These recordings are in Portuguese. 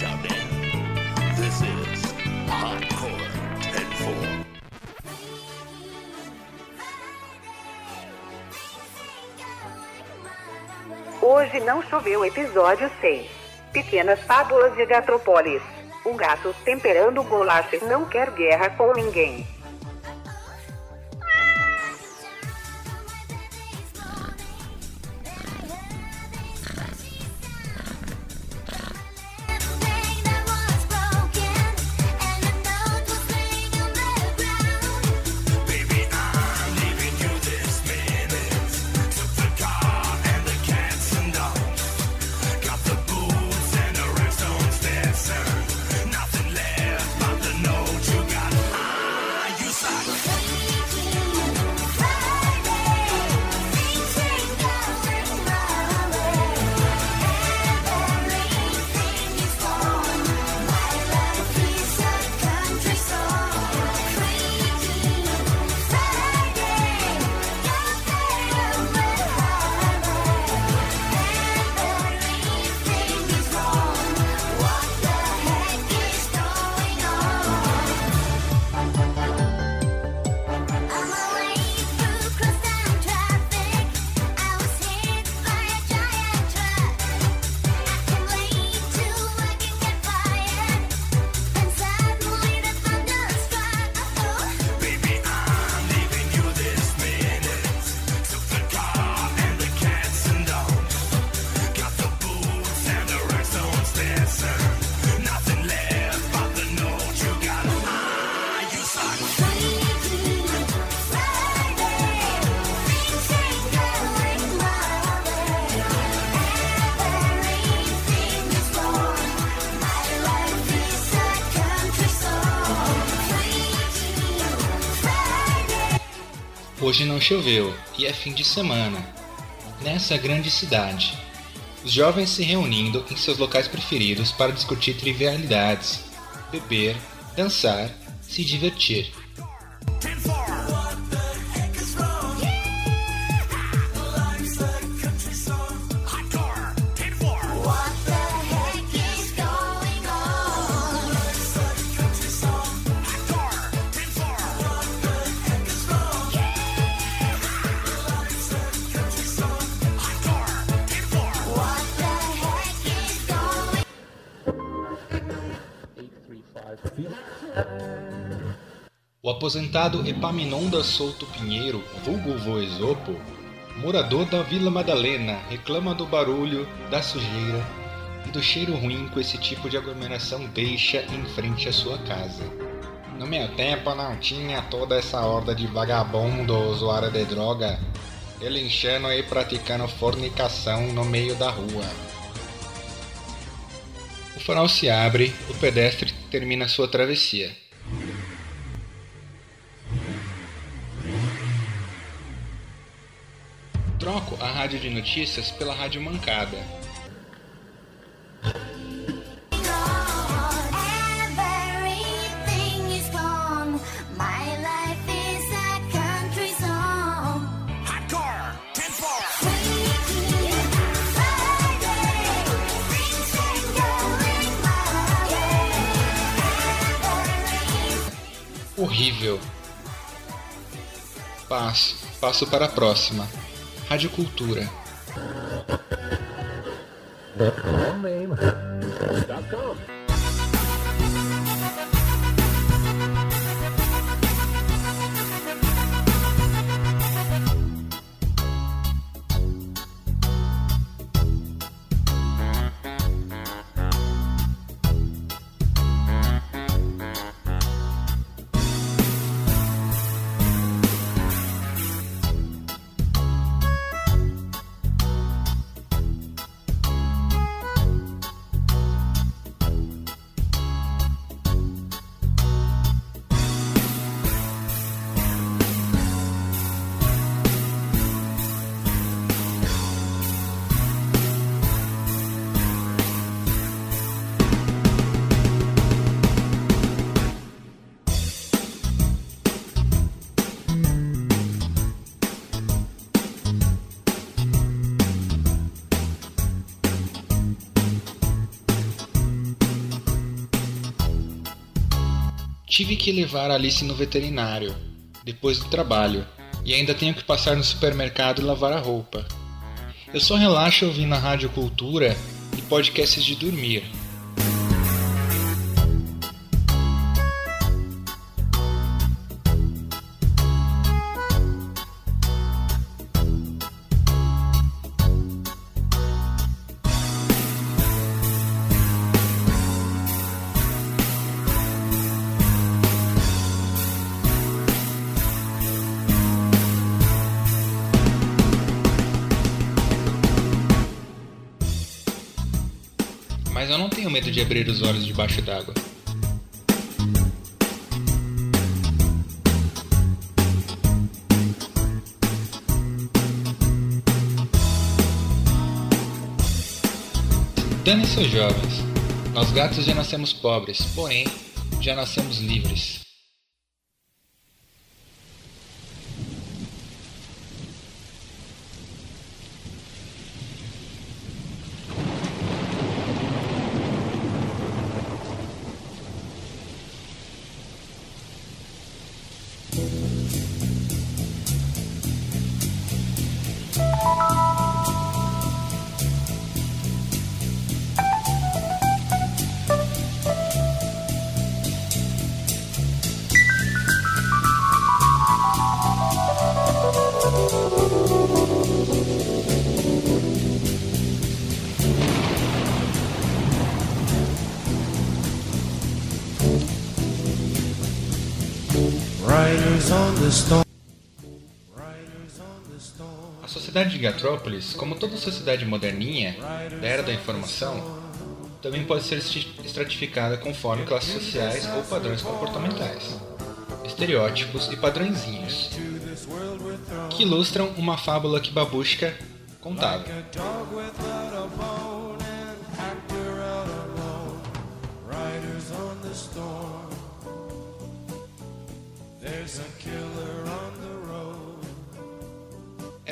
shouting. This is Hardcore 10 Hoje não choveu, episódio 6. Pequenas fábulas de Gatrópolis. O gato temperando bolachas não quer guerra com ninguém. Hoje não choveu e é fim de semana. Nessa grande cidade, os jovens se reunindo em seus locais preferidos para discutir trivialidades, beber, dançar, se divertir. Aposentado Epaminondas Souto Pinheiro, vulgo Voesopo, morador da Vila Madalena, reclama do barulho, da sujeira e do cheiro ruim que esse tipo de aglomeração deixa em frente à sua casa. No meu tempo não tinha toda essa horda de vagabundo usuário de droga, relinchando e praticando fornicação no meio da rua. O farol se abre, o pedestre termina sua travessia. Troco a rádio de notícias pela rádio mancada. Everything is gone. My life is a country song. Hardcore 10 Horrível. Passo, passo para a próxima. Radiocultura. Tive que levar Alice no veterinário, depois do trabalho, e ainda tenho que passar no supermercado e lavar a roupa. Eu só relaxo ouvindo a Rádio Cultura e podcasts de dormir. De abrir os olhos debaixo d'água. Dane-se os jovens. Nós gatos já nascemos pobres, porém, já nascemos livres. A sociedade de Gatrópolis, como toda sociedade moderninha, da era da informação, também pode ser estratificada conforme classes sociais ou padrões comportamentais, estereótipos e padrõezinhos, que ilustram uma fábula que Babushka contava.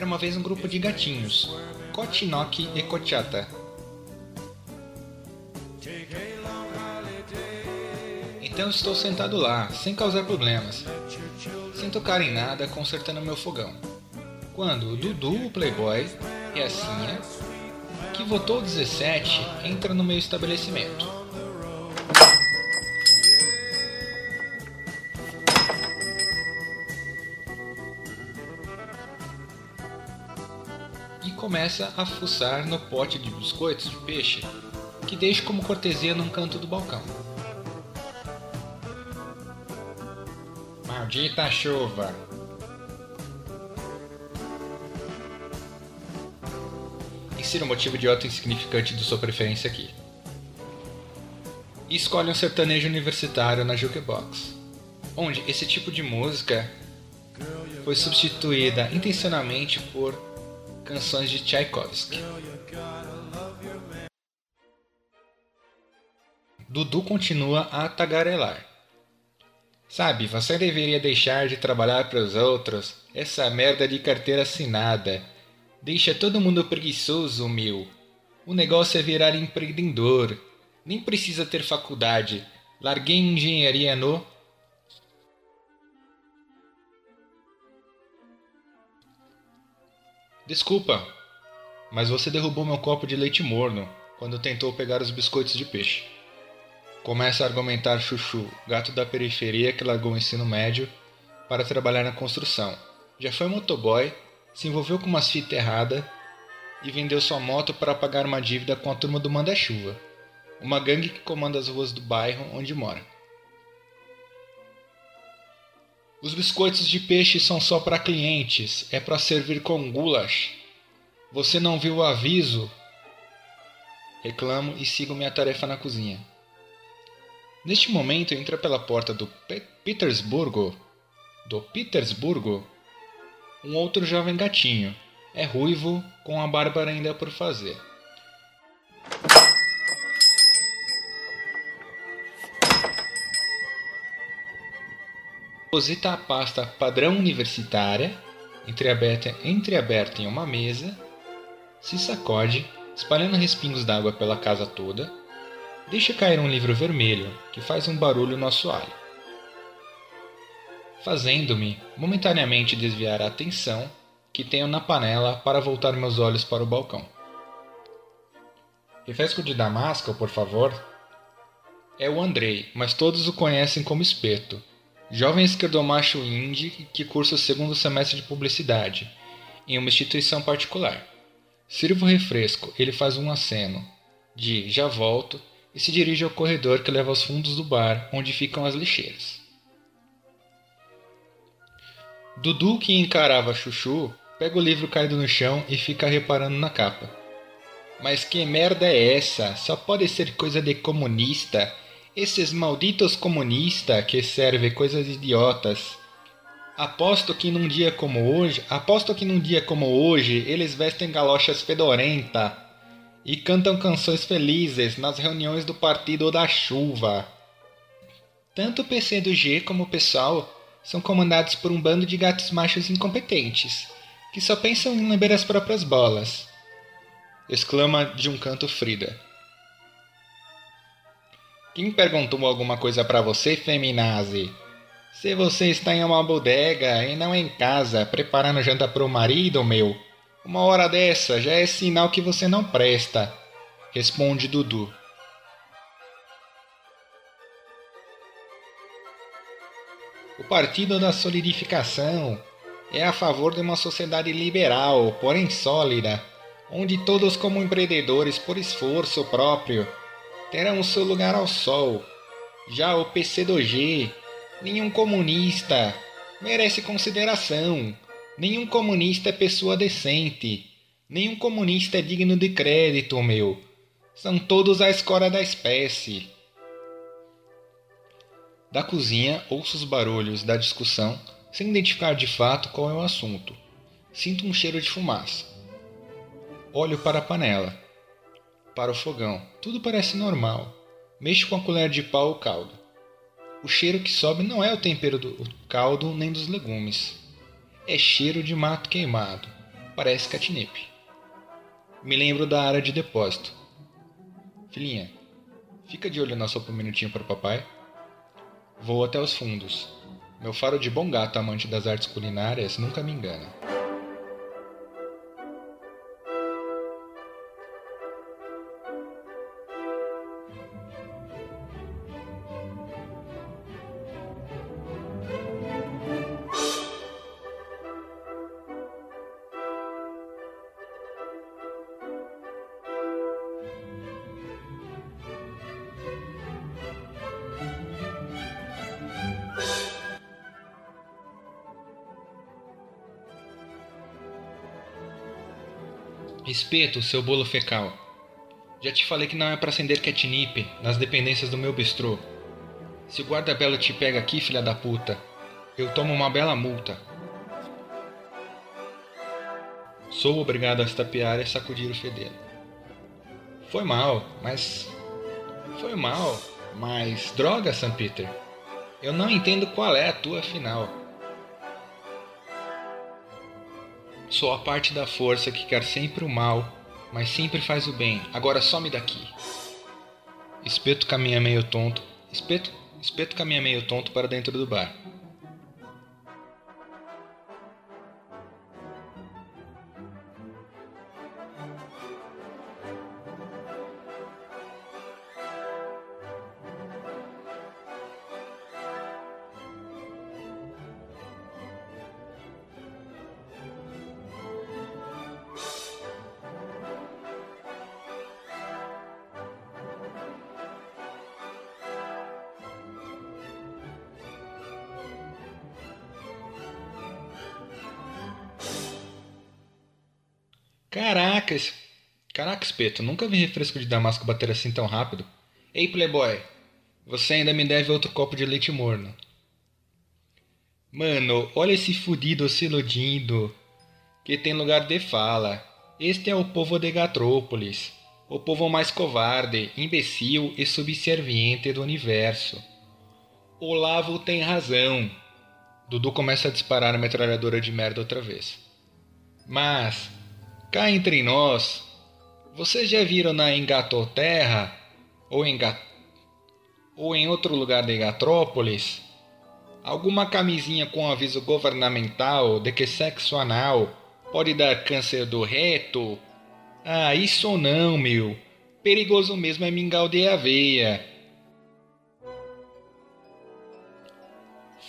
Uma vez um grupo de gatinhos, Kochinoki e Kochata. Então estou sentado lá, sem causar problemas, sem tocar em nada, consertando meu fogão. Quando o Dudu, o playboy, e a Sinha, que votou 17, entra no meu estabelecimento. Começa a fuçar no pote de biscoitos de peixe que deixo como cortesia num canto do balcão. Maldita chuva! Insira o motivo idiota e insignificante de sua preferência aqui. E escolhe um sertanejo universitário na jukebox, onde esse tipo de música foi substituída intencionalmente por canções de Tchaikovsky. Dudu continua a tagarelar. Sabe, você deveria deixar de trabalhar para os outros. Essa merda de carteira assinada. Deixa todo mundo preguiçoso, meu. O negócio é virar empreendedor. Nem precisa ter faculdade. Larguei engenharia no. Desculpa, mas você derrubou meu copo de leite morno quando tentou pegar os biscoitos de peixe. Começa a argumentar Chuchu, gato da periferia que largou o ensino médio para trabalhar na construção. Já foi motoboy, se envolveu com umas fitas erradas e vendeu sua moto para pagar uma dívida com a turma do Manda-Chuva, uma gangue que comanda as ruas do bairro onde mora. Os biscoitos de peixe são só para clientes, é para servir com goulash. Você não viu o aviso? Reclamo e sigo minha tarefa na cozinha. Neste momento entra pela porta do Pe Petersburgo, do Petersburgo, um outro jovem gatinho. É ruivo, com a barba ainda por fazer. Deposita a pasta padrão universitária, entreaberta, entreaberta em uma mesa, se sacode, espalhando respingos d'água pela casa toda, deixa cair um livro vermelho que faz um barulho no assoalho. fazendo-me momentaneamente desviar a atenção que tenho na panela para voltar meus olhos para o balcão. Refresco de damasco, por favor. É o Andrei, mas todos o conhecem como Espeto, jovem esquerdomacho indie que cursa o segundo semestre de publicidade em uma instituição particular. Sirvo refresco, ele faz um aceno de já volto e se dirige ao corredor que leva aos fundos do bar, onde ficam as lixeiras. Dudu, que encarava Chuchu, pega o livro caído no chão e fica reparando na capa. Mas que merda é essa? Só pode ser coisa de comunista. Esses malditos comunistas que servem coisas idiotas. Aposto que num dia como hoje, aposto que num dia como hoje, eles vestem galochas fedorenta e cantam canções felizes nas reuniões do Partido da Chuva. Tanto o PC do G como o pessoal são comandados por um bando de gatos machos incompetentes, que só pensam em lamber as próprias bolas. Exclama de um canto Frida. Quem perguntou alguma coisa para você, feminazi? Se você está em uma bodega e não em casa, preparando janta para o marido, meu, uma hora dessa já é sinal que você não presta, responde Dudu. O Partido da Solidificação é a favor de uma sociedade liberal, porém sólida, onde todos, como empreendedores por esforço próprio, terão seu lugar ao sol. Já o PCdoG, nenhum comunista merece consideração. Nenhum comunista é pessoa decente. Nenhum comunista é digno de crédito, meu. São todos a escória da espécie. Da cozinha, ouço os barulhos da discussão, sem identificar de fato qual é o assunto. Sinto um cheiro de fumaça. Olho para a panela, para o fogão. Tudo parece normal. Mexo com a colher de pau o caldo. O cheiro que sobe não é o tempero do caldo nem dos legumes. É cheiro de mato queimado. Parece catnip. Me lembro da área de depósito. Filhinha, fica de olho na sopa um minutinho para o papai. Vou até os fundos. Meu faro de bom gato amante das artes culinárias nunca me engana. Espeto, seu bolo fecal. Já te falei que não é para acender catnip nas dependências do meu bistrô. Se o guarda-belo te pega aqui, filha da puta, eu tomo uma bela multa. Sou obrigado a estapear e sacudir o fedelo. Foi mal, mas. Foi mal, mas. Droga, Sam Peter. Eu não entendo qual é a tua final. Sou a parte da força que quer sempre o mal, mas sempre faz o bem. Agora some daqui. Espeto caminha meio tonto. Espeto, espeto caminha meio tonto para dentro do bar. Espeto, nunca vi refresco de damasco bater assim tão rápido. Ei, playboy, você ainda me deve outro copo de leite morno. Mano, olha esse fudido se iludindo. Que tem lugar de fala. Este é o povo de Gatrópolis. O povo mais covarde, imbecil e subserviente do universo. Olavo tem razão. Dudu começa a disparar a metralhadora de merda outra vez. Mas, cá entre nós, vocês já viram na Engatoterra ou em, ou em outro lugar de Gatrópolis Alguma camisinha com aviso governamental de que sexo anal pode dar câncer do reto? Ah, isso não, meu. Perigoso mesmo é mingau de aveia.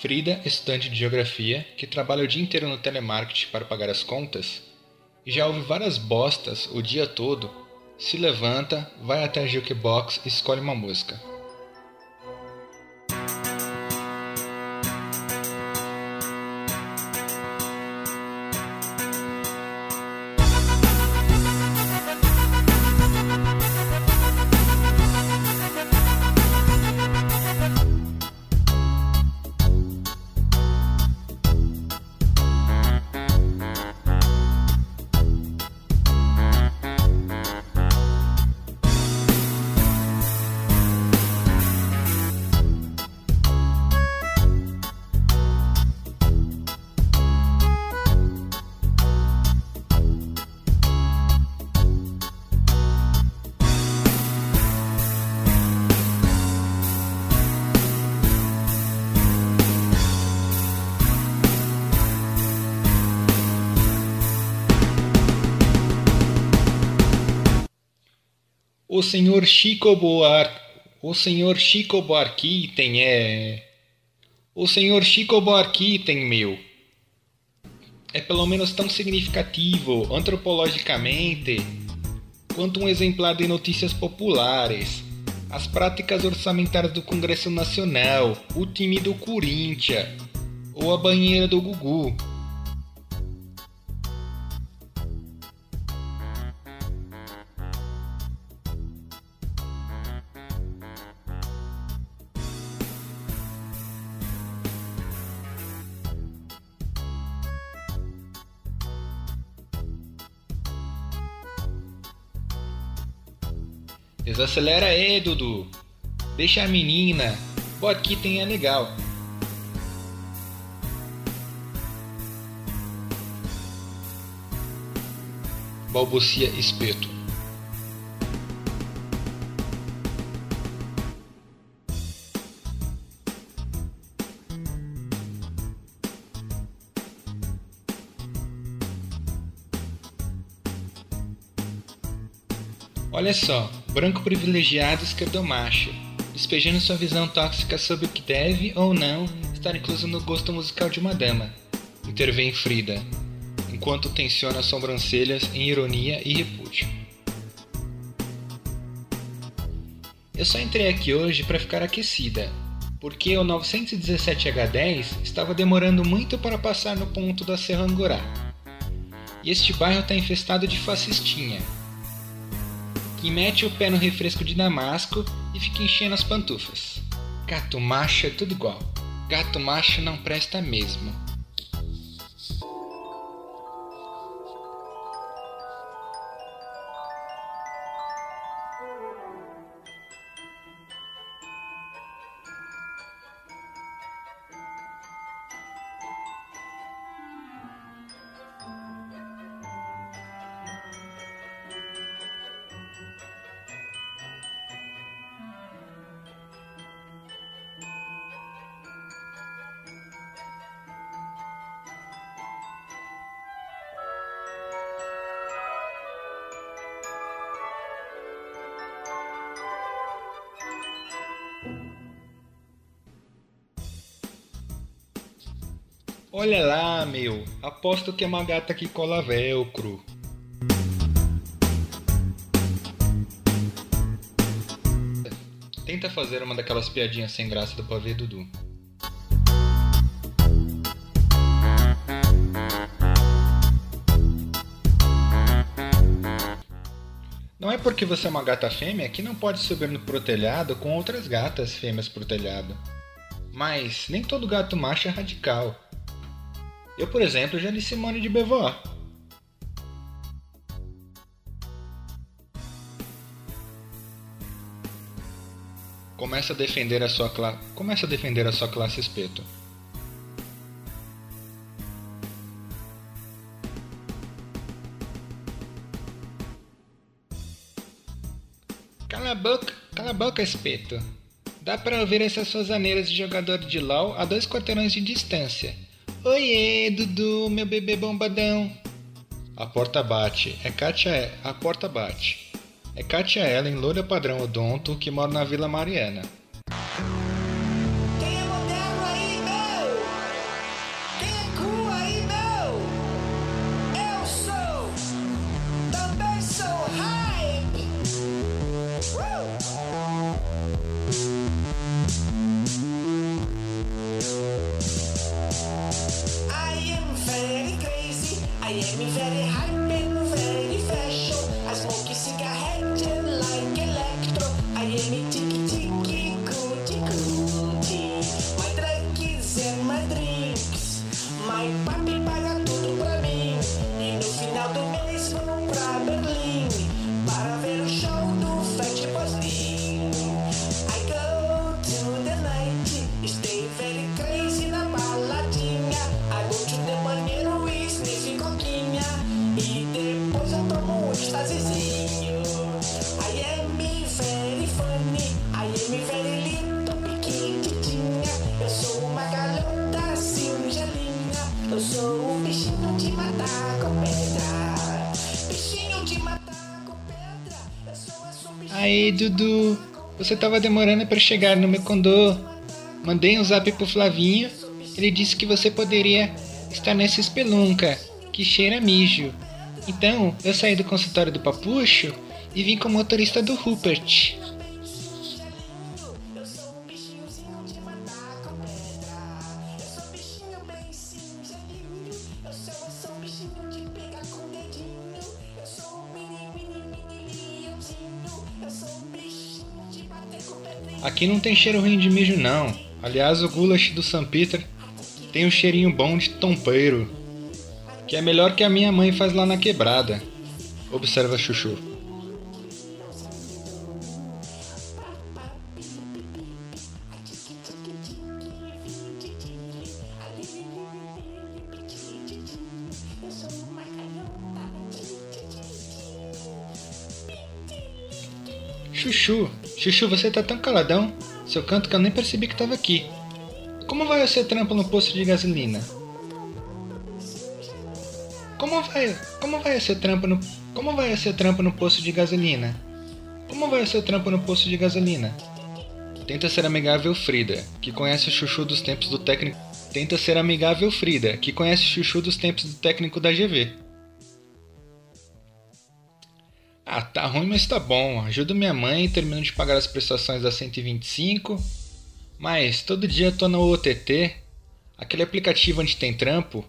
Frida, estudante de geografia, que trabalha o dia inteiro no telemarketing para pagar as contas, já ouve várias bostas o dia todo, se levanta, vai até a jukebox e escolhe uma música. Senhor Chico Buar... O senhor Chico Buarque tem é... O senhor Chico Buarque tem meu. É pelo menos tão significativo, antropologicamente, quanto um exemplar de notícias populares. As práticas orçamentárias do Congresso Nacional, o time do Corinthians, ou a banheira do Gugu. Desacelera aí, Dudu. Deixa a menina. O aqui tem é legal. Balbucia espeto. Olha só, branco privilegiado esquerdomacho, despejando sua visão tóxica sobre o que deve ou não estar incluso no gosto musical de uma dama. Intervém Frida, enquanto tensiona as sobrancelhas em ironia e repúdio. Eu só entrei aqui hoje para ficar aquecida, porque o 917H10 estava demorando muito para passar no ponto da Serrangorá. E este bairro está infestado de fascistinha, que mete o pé no refresco de Damasco e fica enchendo as pantufas. Gato macho é tudo igual. Gato macho não presta mesmo. Olha lá, meu. Aposto que é uma gata que cola velcro. Tenta fazer uma daquelas piadinhas sem graça do pavê Dudu. Porque você é uma gata fêmea que não pode subir no protelhado com outras gatas fêmeas pro telhado. Mas nem todo gato macho é radical. Eu, por exemplo, já li Simone de Beauvoir. Começa a defender a sua classe. Começa a defender a sua classe espeto. Cala a boca, cala a boca, espeto. Dá pra ouvir essas suas aneiras de jogador de LOL a dois quarteirões de distância. Oiê, Dudu, meu bebê bombadão. A porta bate. É Katia. A porta bate. É Katia Ellen, loira padrão odonto, que mora na Vila Mariana. Você tava demorando para chegar no meu condô. Mandei um zap pro Flavinho. Ele disse que você poderia estar nessa espelunca, que cheira mijo. Então, eu saí do consultório do Papucho e vim com o motorista do Rupert. Aqui não tem cheiro ruim de mijo, não. Aliás, o goulash do St. Peter tem um cheirinho bom de tompeiro, que é melhor que a minha mãe faz lá na quebrada. Observa Chuchu. Chuchu, Chuchu, você tá tão caladão. Seu canto que eu nem percebi que tava aqui. Como vai o seu trampo no posto de gasolina? Como vai, como vai o seu trampo no, como vai o seu trampo no posto de gasolina? Como vai o seu trampo no posto de gasolina? Tenta ser amigável Frida, que conhece o Chuchu dos tempos do técnico. Tenta ser amigável Frida, que conhece o Chuchu dos tempos do técnico da GV. Ah, tá ruim, mas tá bom. Ajudo minha mãe, termino de pagar as prestações da 125. Mas todo dia tô no OTT, aquele aplicativo onde tem trampo,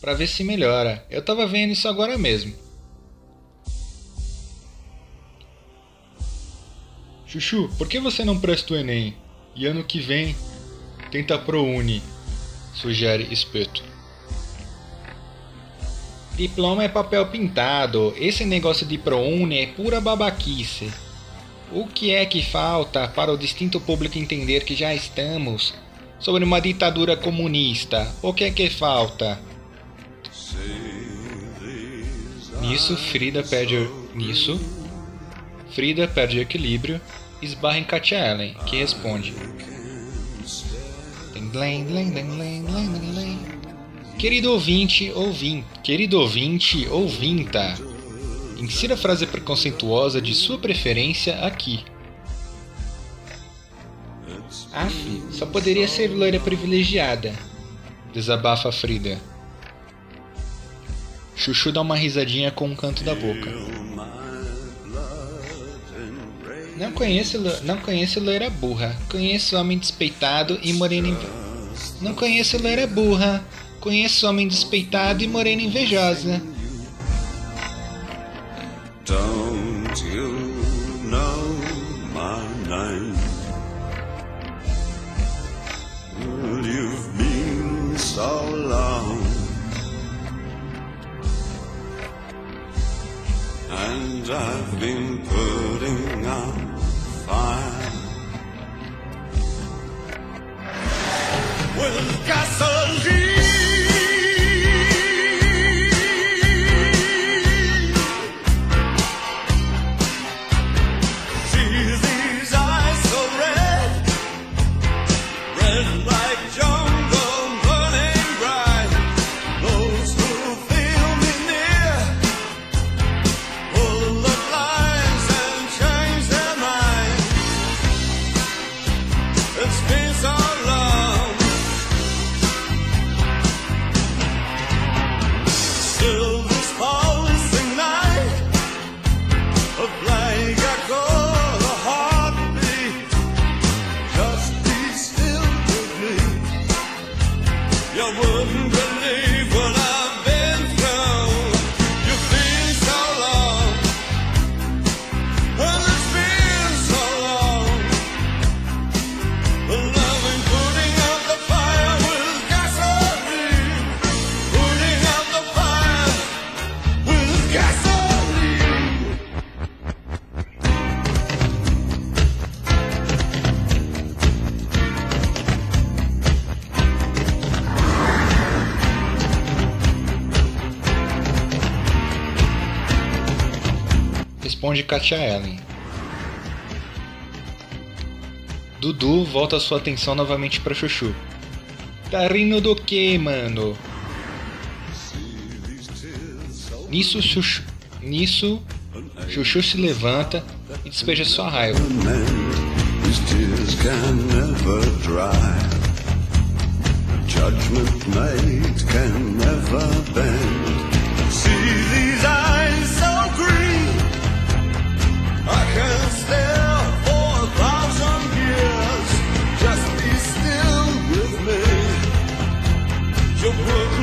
pra ver se melhora. Eu tava vendo isso agora mesmo. Chuchu, por que você não presta o Enem? E ano que vem tenta ProUni, sugere Espeto. Diploma é papel pintado. Esse negócio de ProUni é pura babaquice. O que é que falta para o distinto público entender que já estamos sobre uma ditadura comunista? O que é que falta? Nisso, Frida perde. Nisso, Frida perde o equilíbrio e esbarra em Katia Ellen, que responde. Dlem, dlem, dlem, Querido ouvinte, ouvim, querido ouvinte, ouvinta, insira a frase preconceituosa de sua preferência aqui. Aff, só poderia ser loira privilegiada, desabafa Frida. Chuchu dá uma risadinha com um canto da boca. Não conheço, não conheço loira burra. Conheço homem despeitado e morena inve... Não conheço loira burra. Conheço homem despeitado e morena invejosa. Don't you know my name? Well, you've been so long, and I've been putting on Responde Katia Ellen. Dudu volta sua atenção novamente pra Chuchu. Tá rindo do que, mano? Nisso, Chuchu, nisso, Chuchu se levanta e despeja sua raiva. Judgment can never bend. See You wouldn't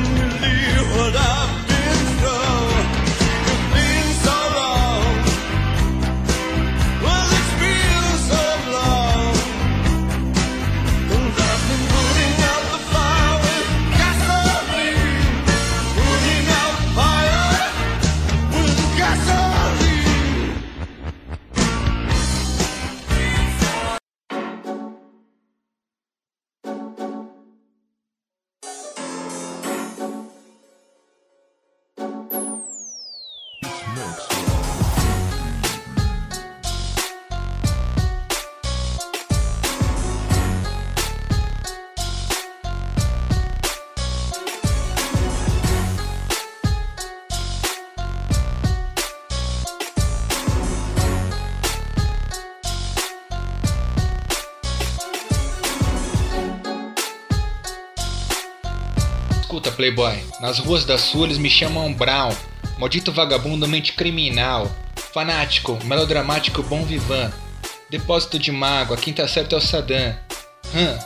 Escuta, Playboy, nas ruas da Sul eles me chamam Brown, maldito vagabundo mente criminal, fanático, melodramático bom vivan, depósito de mágoa, quinta certa é o Saddam. Hum,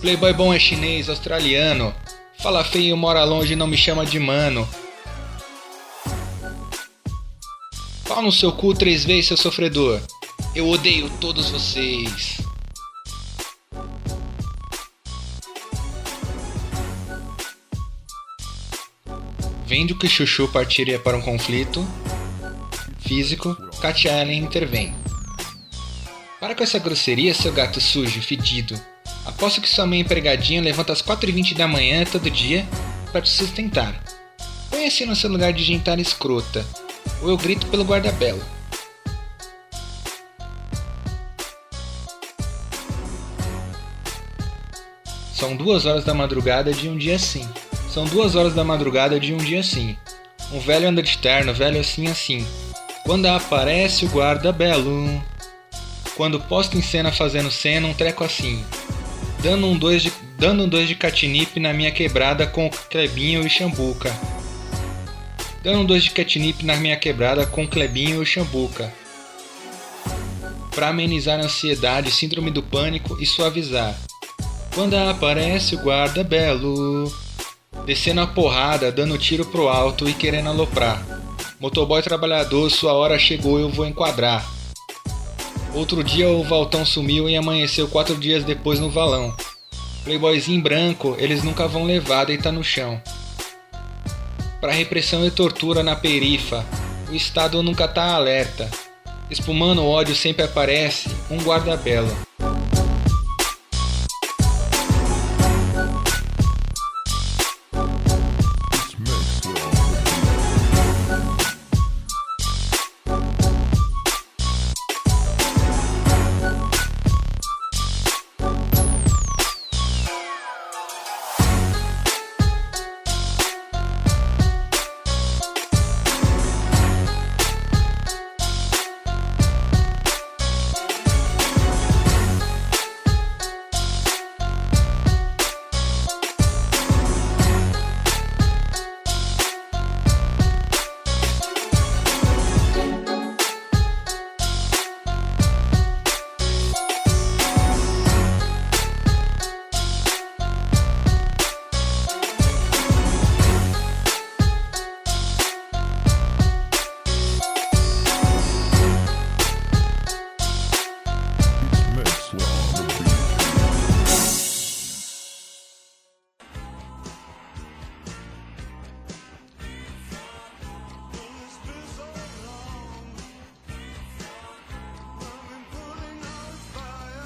Playboy bom é chinês, australiano, fala feio, mora longe não me chama de mano. Pau no seu cu três vezes, seu sofredor. Eu odeio todos vocês. Vendo que Chuchu partiria para um conflito físico, Katia Allen intervém. Para com essa grosseria, seu gato sujo, fedido. Aposto que sua mãe empregadinha levanta às 4h20 da manhã todo dia para te sustentar. Põe-se no seu lugar de gentalha escrota, ou eu grito pelo guarda-belo. São duas horas da madrugada de um dia assim. São duas horas da madrugada de um dia assim. Um velho anda de terno, velho assim assim. Quando aparece o guarda belo. Quando posta em cena fazendo cena, um treco assim. Dando um dois de, dando um dois de catnip na minha quebrada com Clebinho e Chambuca. Dando um dois de catnip na minha quebrada com Clebinho e Chambuca. Pra amenizar a ansiedade, síndrome do pânico e suavizar. Quando aparece o guarda belo, descendo a porrada, dando tiro pro alto e querendo aloprar. Motoboy trabalhador, sua hora chegou, eu vou enquadrar. Outro dia o Valtão sumiu e amanheceu quatro dias depois no valão. Playboyzinho branco, eles nunca vão levar, deita no chão. Pra repressão e tortura na perifa, o Estado nunca tá alerta. Espumando ódio sempre aparece um guarda-belo.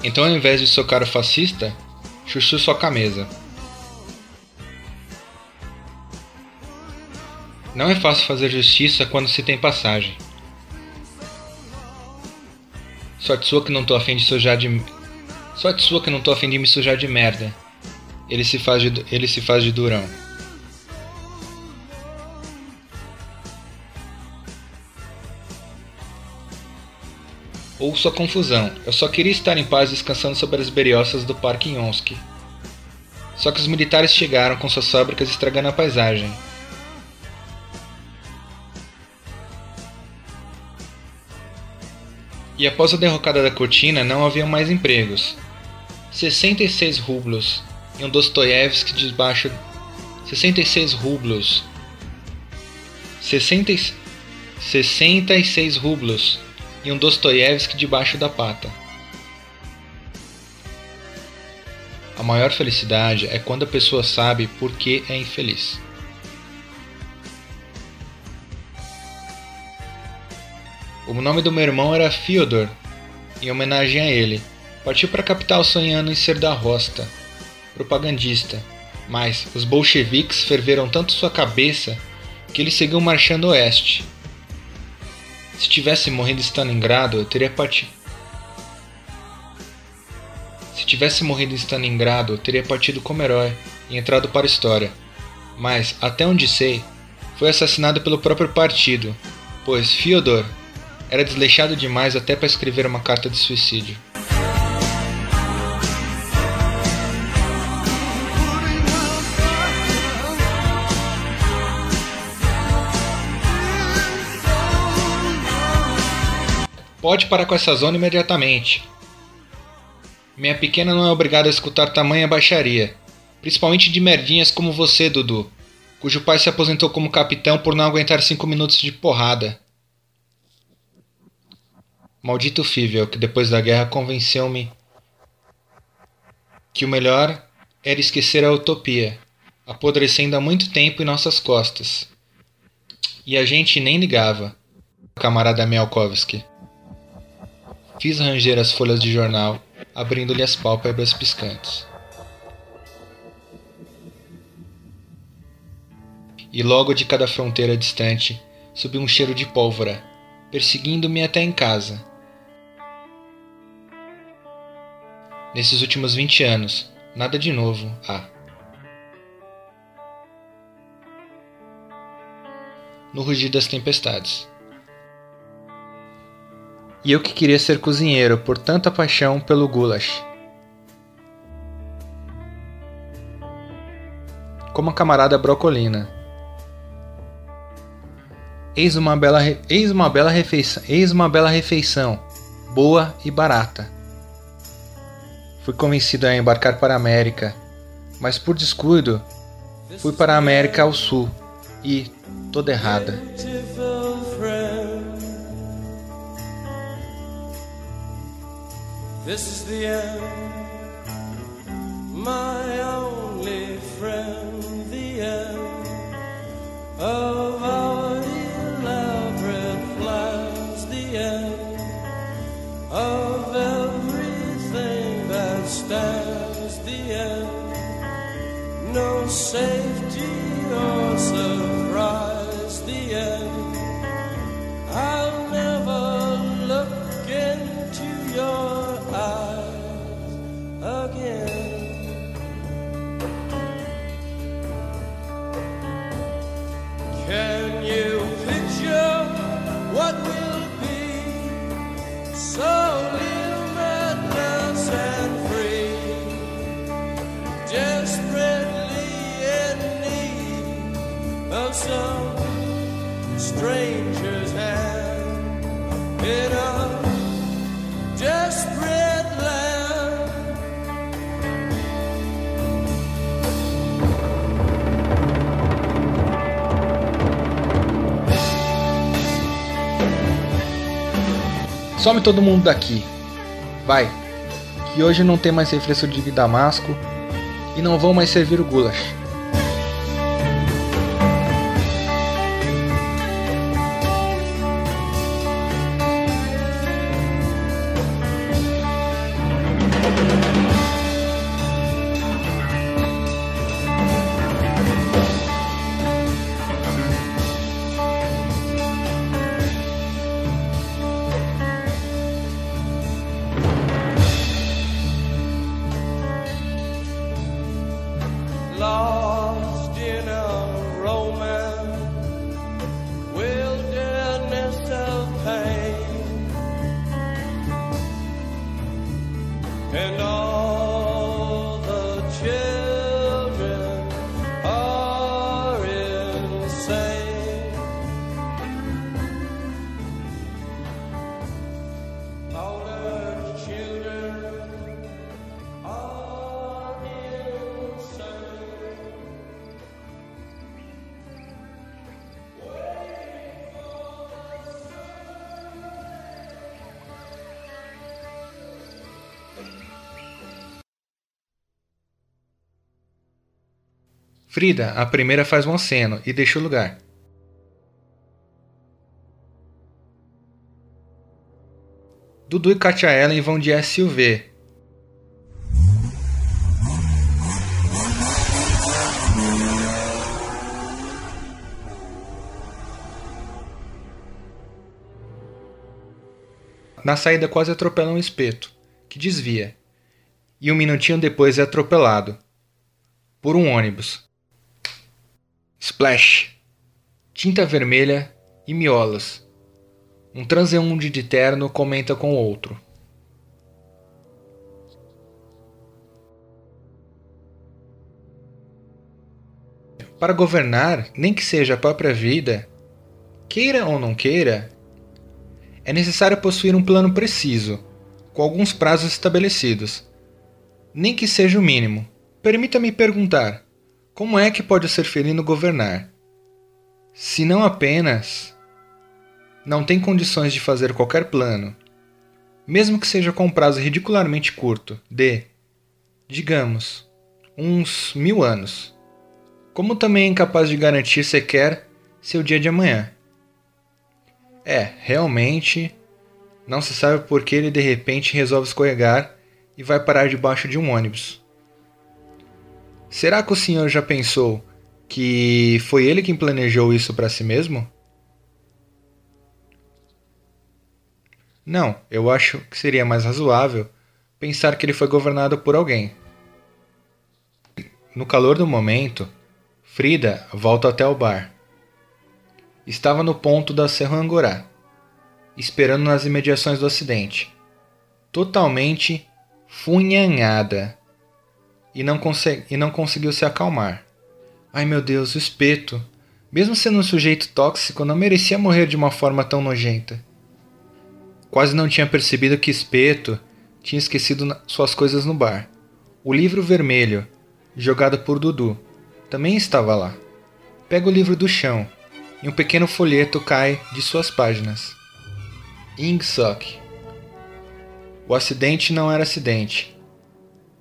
Então, ao invés de socar o fascista, Chuchu soca a mesa. Não é fácil fazer justiça quando se tem passagem. Sorte sua que não tô afim de sujar de. Sorte sua que não tô afim de me sujar de merda. Ele se faz de, ele se faz de durão. Ou sua confusão. Eu só queria estar em paz descansando sobre as berioças do Parque Yonski. Só que os militares chegaram com suas fábricas estragando a paisagem. E após a derrocada da cortina, não haviam mais empregos. 66 rublos e um Dostoiévski debaixo. 66 rublos. 60, 66 rublos e um Dostoiévski debaixo da pata. A maior felicidade é quando a pessoa sabe por que é infeliz. O nome do meu irmão era Fyodor, em homenagem a ele. Partiu para a capital sonhando em ser da rosta, propagandista, mas os bolcheviques ferveram tanto sua cabeça que ele seguiu marchando oeste. Se tivesse morrido em Stalingrado, eu teria partido. Se tivesse morrido em Stalingrado, eu teria partido como herói e entrado para a história. Mas, até onde sei, foi assassinado pelo próprio partido, pois Fyodor era desleixado demais até para escrever uma carta de suicídio. Pode parar com essa zona imediatamente. Minha pequena não é obrigada a escutar tamanha baixaria, principalmente de merdinhas como você, Dudu, cujo pai se aposentou como capitão por não aguentar cinco minutos de porrada. Maldito Fível, que depois da guerra convenceu-me que o melhor era esquecer a utopia, apodrecendo há muito tempo em nossas costas. E a gente nem ligava, camarada Mialkovski. Fiz ranger as folhas de jornal, abrindo-lhe as pálpebras piscantes. E logo de cada fronteira distante subiu um cheiro de pólvora, perseguindo-me até em casa. Nesses últimos vinte anos, nada de novo há. No rugir das tempestades. E eu que queria ser cozinheiro por tanta paixão pelo goulash. Como a camarada Brocolina. Eis uma bela, re... eis uma bela refeição, eis uma bela refeição, boa e barata. Fui convencido a embarcar para a América, mas por descuido fui para a América ao Sul e toda errada. This is the end, my only friend, the end of Some todo mundo daqui. Vai. Que hoje não tem mais refresco de damasco e não vão mais servir o goulash. Frida, a primeira faz um aceno e deixa o lugar. Dudu e Katia Ellen vão de SUV. Na saída quase atropelam um espeto, que desvia. E um minutinho depois é atropelado. Por um ônibus. Splash! Tinta vermelha e miolas. Um transeunte de terno comenta com outro. Para governar, nem que seja a própria vida, queira ou não queira, é necessário possuir um plano preciso, com alguns prazos estabelecidos. Nem que seja o mínimo. Permita-me perguntar: como é que pode ser felino governar? Se não apenas não tem condições de fazer qualquer plano, mesmo que seja com um prazo ridicularmente curto, de, digamos, uns mil anos, como também é incapaz de garantir sequer seu dia de amanhã. É, realmente, não se sabe por que ele de repente resolve escorregar e vai parar debaixo de um ônibus. Será que o senhor já pensou que foi ele quem planejou isso para si mesmo? Não, eu acho que seria mais razoável pensar que ele foi governado por alguém. No calor do momento, Frida volta até o bar. Estava no ponto da Serra Angorá, esperando nas imediações do acidente, totalmente funhanhada, e não, e não conseguiu se acalmar. Ai meu Deus, o espeto, mesmo sendo um sujeito tóxico, não merecia morrer de uma forma tão nojenta. Quase não tinha percebido que Espeto tinha esquecido suas coisas no bar. O livro vermelho, jogado por Dudu, também estava lá. Pega o livro do chão e um pequeno folheto cai de suas páginas. Ingsoc. O acidente não era acidente.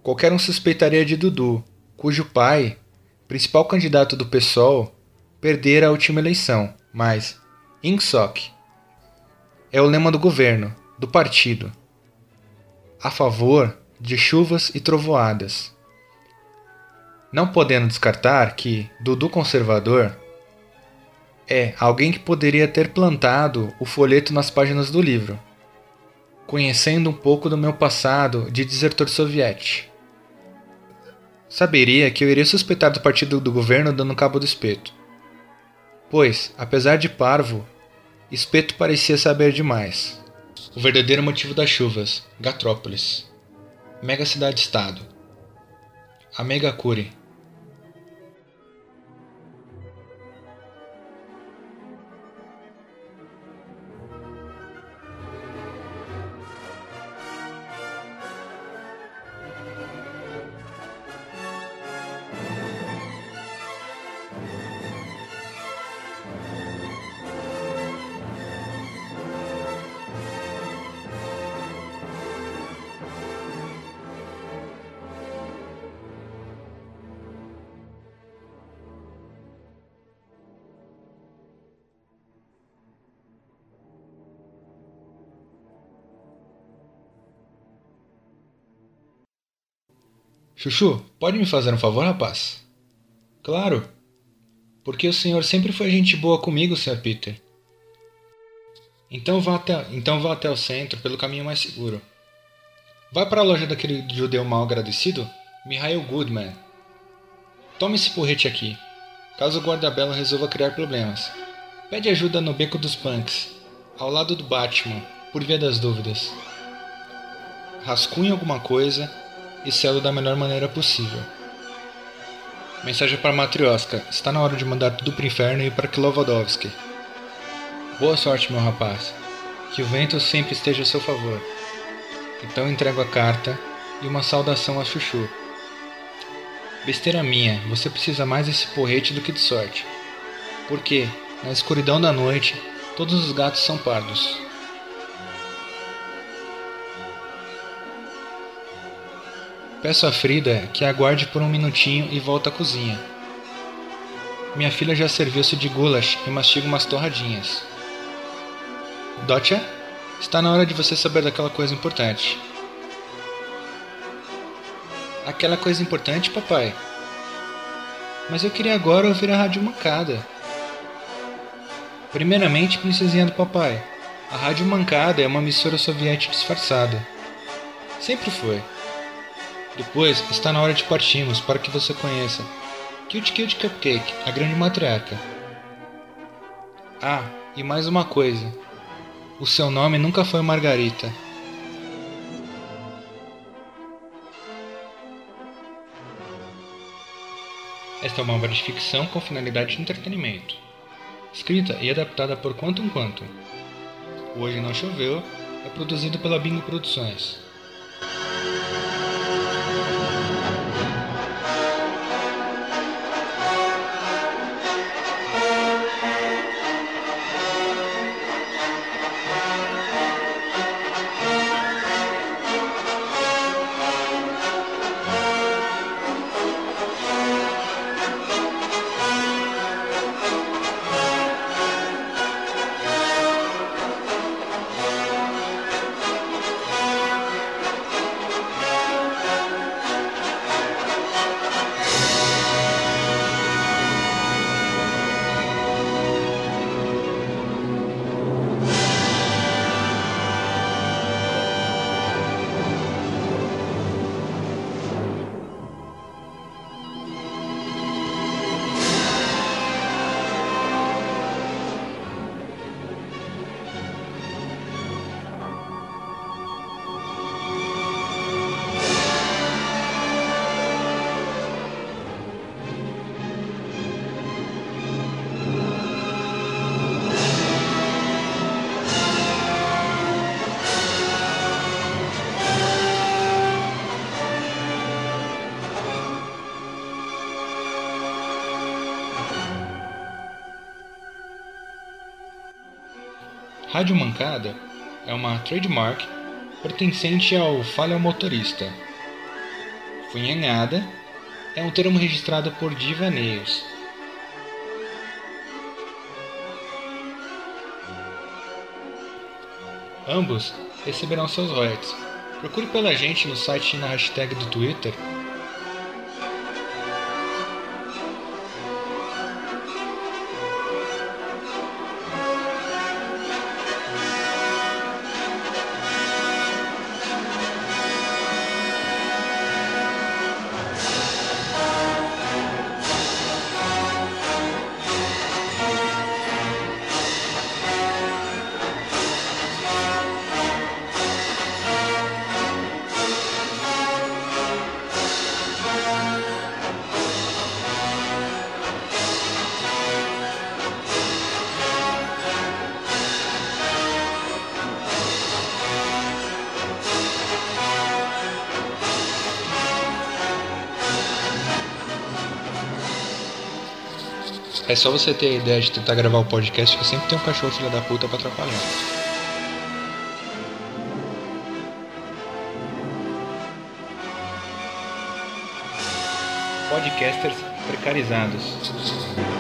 Qualquer um suspeitaria de Dudu, cujo pai, principal candidato do PSOL, perdera a última eleição, mas Ingsoc é o lema do governo, do partido. A favor de chuvas e trovoadas. Não podendo descartar que Dudu conservador é alguém que poderia ter plantado o folheto nas páginas do livro, conhecendo um pouco do meu passado de desertor soviético. Saberia que eu iria suspeitar do partido do governo dando cabo do espeto. Pois, apesar de parvo, Espeto parecia saber demais. O verdadeiro motivo das chuvas, Gatrópolis. Mega cidade-estado. A Megacure. Chuchu, pode me fazer um favor, rapaz? Claro. Porque o senhor sempre foi gente boa comigo, Sr. Peter. Então vá até, então vá até o centro pelo caminho mais seguro. Vá para a loja daquele judeu mal agradecido, Mihail Goodman. Tome esse porrete aqui. Caso o guarda-belo resolva criar problemas. Pede ajuda no Beco dos Punks, ao lado do Batman, por via das dúvidas. Rascunhe alguma coisa e selo da melhor maneira possível. Mensagem para Matrioska. Está na hora de mandar tudo pro inferno e para Kilovodovsky. Boa sorte, meu rapaz. Que o vento sempre esteja a seu favor. Então entrego a carta e uma saudação a Chuchu. Besteira minha, você precisa mais desse porrete do que de sorte. Porque, na escuridão da noite, todos os gatos são pardos. Peço a Frida que aguarde por um minutinho e volta à cozinha. Minha filha já serviu-se de goulash e mastiga umas torradinhas. Dotcha, está na hora de você saber daquela coisa importante. Aquela coisa importante, papai? Mas eu queria agora ouvir a rádio mancada. Primeiramente, princesinha do papai, a rádio mancada é uma emissora soviética disfarçada. Sempre foi. Depois, está na hora de partirmos para que você conheça Cute Cute Cupcake, a grande matriarca. Ah, e mais uma coisa. O seu nome nunca foi Margarita. Esta é uma obra de ficção com finalidade de entretenimento. Escrita e adaptada por Quantum Quantum. O Hoje Não Choveu é produzido pela Bingo Produções. Rádio Mancada é uma trademark pertencente ao Falha Motorista. Funhanhada é um termo registrado por Divaneios. Ambos receberão seus royalties. Procure pela gente no site e na hashtag do Twitter só você ter a ideia de tentar gravar o podcast que sempre tem um cachorro filho da puta pra atrapalhar. Podcasters precarizados.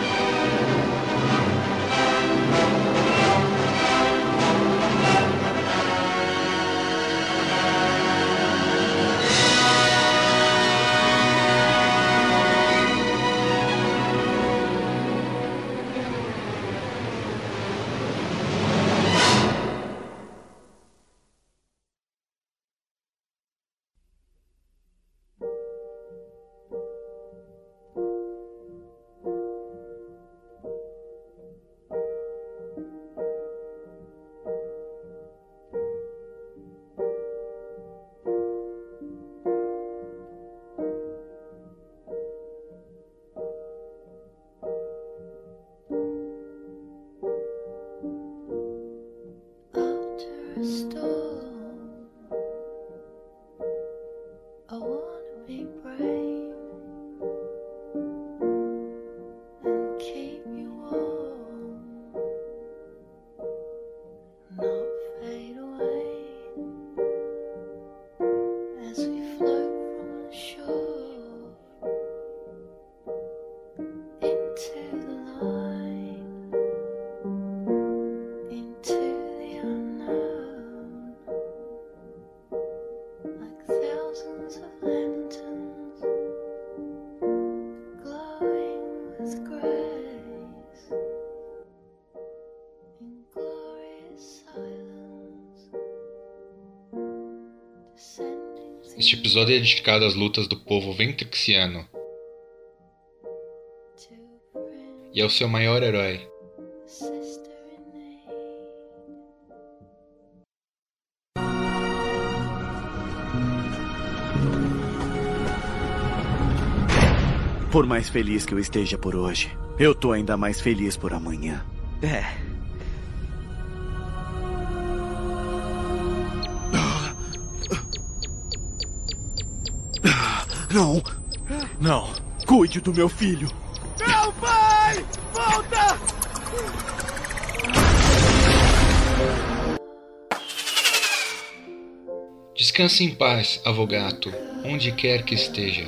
Este episódio é dedicado às lutas do povo ventrixiano e ao seu maior herói. Por mais feliz que eu esteja por hoje, eu tô ainda mais feliz por amanhã. É. Não! Não! Cuide do meu filho! Não, pai! Volta! Descanse em paz, avogato, onde quer que esteja.